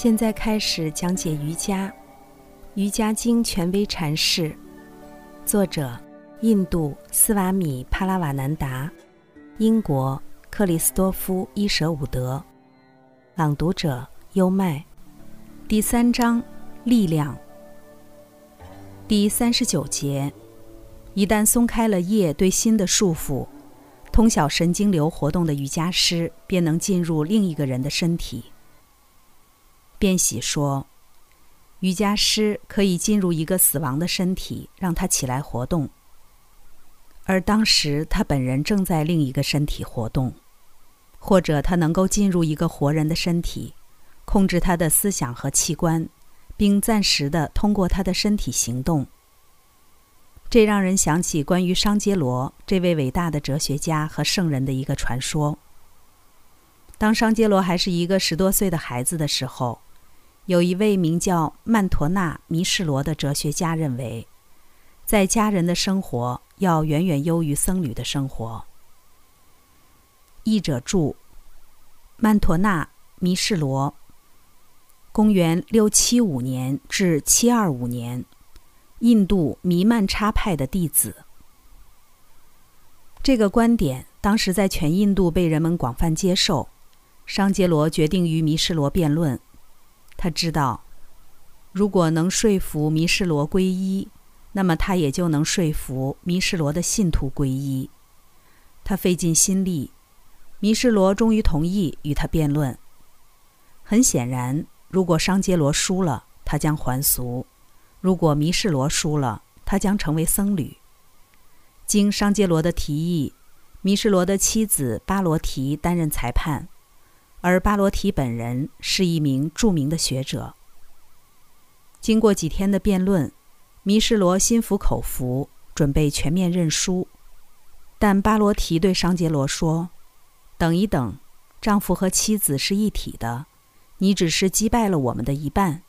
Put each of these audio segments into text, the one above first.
现在开始讲解瑜伽，《瑜伽经》权威阐释，作者：印度斯瓦米·帕拉瓦南达，英国克里斯多夫·伊舍伍德，朗读者：优麦。第三章：力量。第三十九节：一旦松开了业对心的束缚，通晓神经流活动的瑜伽师便能进入另一个人的身体。便喜说：“瑜伽师可以进入一个死亡的身体，让他起来活动。而当时他本人正在另一个身体活动，或者他能够进入一个活人的身体，控制他的思想和器官，并暂时的通过他的身体行动。这让人想起关于商杰罗这位伟大的哲学家和圣人的一个传说。当商杰罗还是一个十多岁的孩子的时候。”有一位名叫曼陀纳·弥士罗的哲学家认为，在家人的生活要远远优于僧侣的生活。译者注：曼陀纳·弥士罗，公元六七五年至七二五年，印度弥曼叉派的弟子。这个观点当时在全印度被人们广泛接受。商杰罗决定与弥士罗辩论。他知道，如果能说服弥士罗皈依，那么他也就能说服弥士罗的信徒皈依。他费尽心力，弥士罗终于同意与他辩论。很显然，如果商杰罗输了，他将还俗；如果弥士罗输了，他将成为僧侣。经商杰罗的提议，弥士罗的妻子巴罗提担任裁判。而巴罗提本人是一名著名的学者。经过几天的辩论，弥士罗心服口服，准备全面认输。但巴罗提对商杰罗说：“等一等，丈夫和妻子是一体的，你只是击败了我们的一半。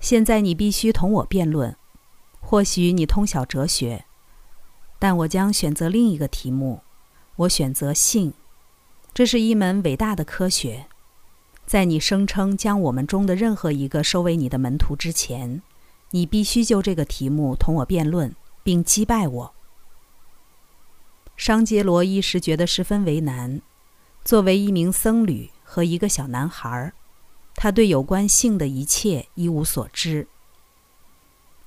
现在你必须同我辩论。或许你通晓哲学，但我将选择另一个题目。我选择性。”这是一门伟大的科学，在你声称将我们中的任何一个收为你的门徒之前，你必须就这个题目同我辩论，并击败我。商杰罗一时觉得十分为难。作为一名僧侣和一个小男孩，他对有关性的一切一无所知。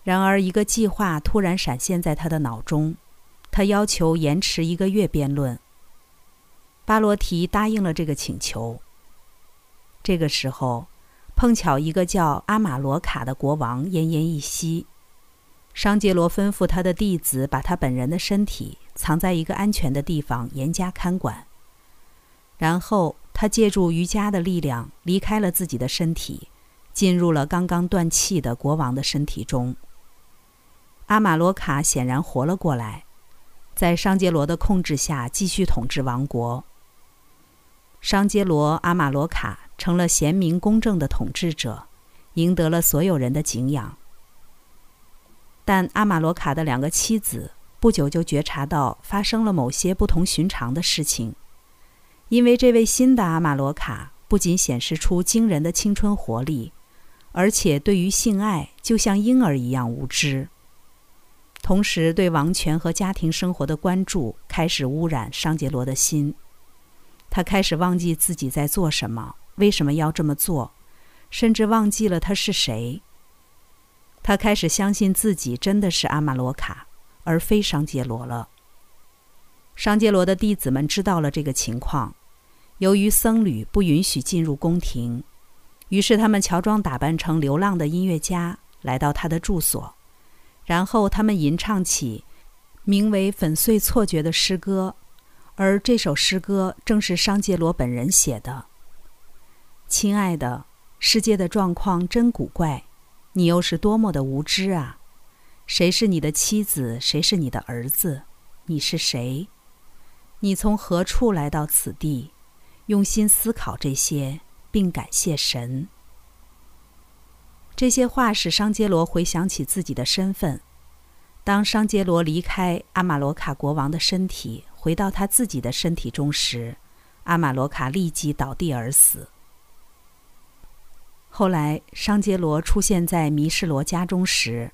然而，一个计划突然闪现在他的脑中，他要求延迟一个月辩论。巴罗提答应了这个请求。这个时候，碰巧一个叫阿马罗卡的国王奄奄一息。商杰罗吩咐他的弟子把他本人的身体藏在一个安全的地方，严加看管。然后，他借助瑜伽的力量离开了自己的身体，进入了刚刚断气的国王的身体中。阿马罗卡显然活了过来，在商杰罗的控制下继续统治王国。商杰罗阿马罗卡成了贤明公正的统治者，赢得了所有人的敬仰。但阿马罗卡的两个妻子不久就觉察到发生了某些不同寻常的事情，因为这位新的阿马罗卡不仅显示出惊人的青春活力，而且对于性爱就像婴儿一样无知，同时对王权和家庭生活的关注开始污染商杰罗的心。他开始忘记自己在做什么，为什么要这么做，甚至忘记了他是谁。他开始相信自己真的是阿玛罗卡，而非商杰罗了。商杰罗的弟子们知道了这个情况，由于僧侣不允许进入宫廷，于是他们乔装打扮成流浪的音乐家来到他的住所，然后他们吟唱起名为《粉碎错觉》的诗歌。而这首诗歌正是商杰罗本人写的。亲爱的，世界的状况真古怪，你又是多么的无知啊！谁是你的妻子？谁是你的儿子？你是谁？你从何处来到此地？用心思考这些，并感谢神。这些话使商杰罗回想起自己的身份。当商杰罗离开阿马罗卡国王的身体。回到他自己的身体中时，阿玛罗卡立即倒地而死。后来，商杰罗出现在弥士罗家中时，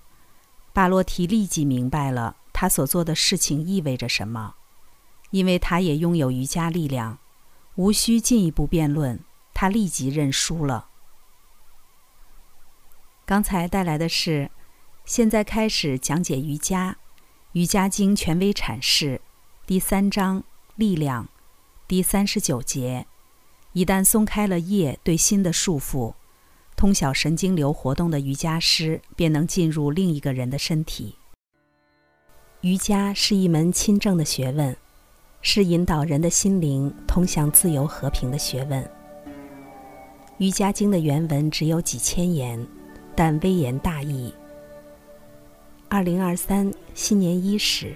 巴洛提立即明白了他所做的事情意味着什么，因为他也拥有瑜伽力量，无需进一步辩论，他立即认输了。刚才带来的是，现在开始讲解瑜伽，《瑜伽经》权威阐释，第三章力量，第三十九节，一旦松开了业对心的束缚，通晓神经流活动的瑜伽师便能进入另一个人的身体。瑜伽是一门亲政的学问，是引导人的心灵通向自由和平的学问。《瑜伽经》的原文只有几千言。但微言大义。二零二三新年伊始，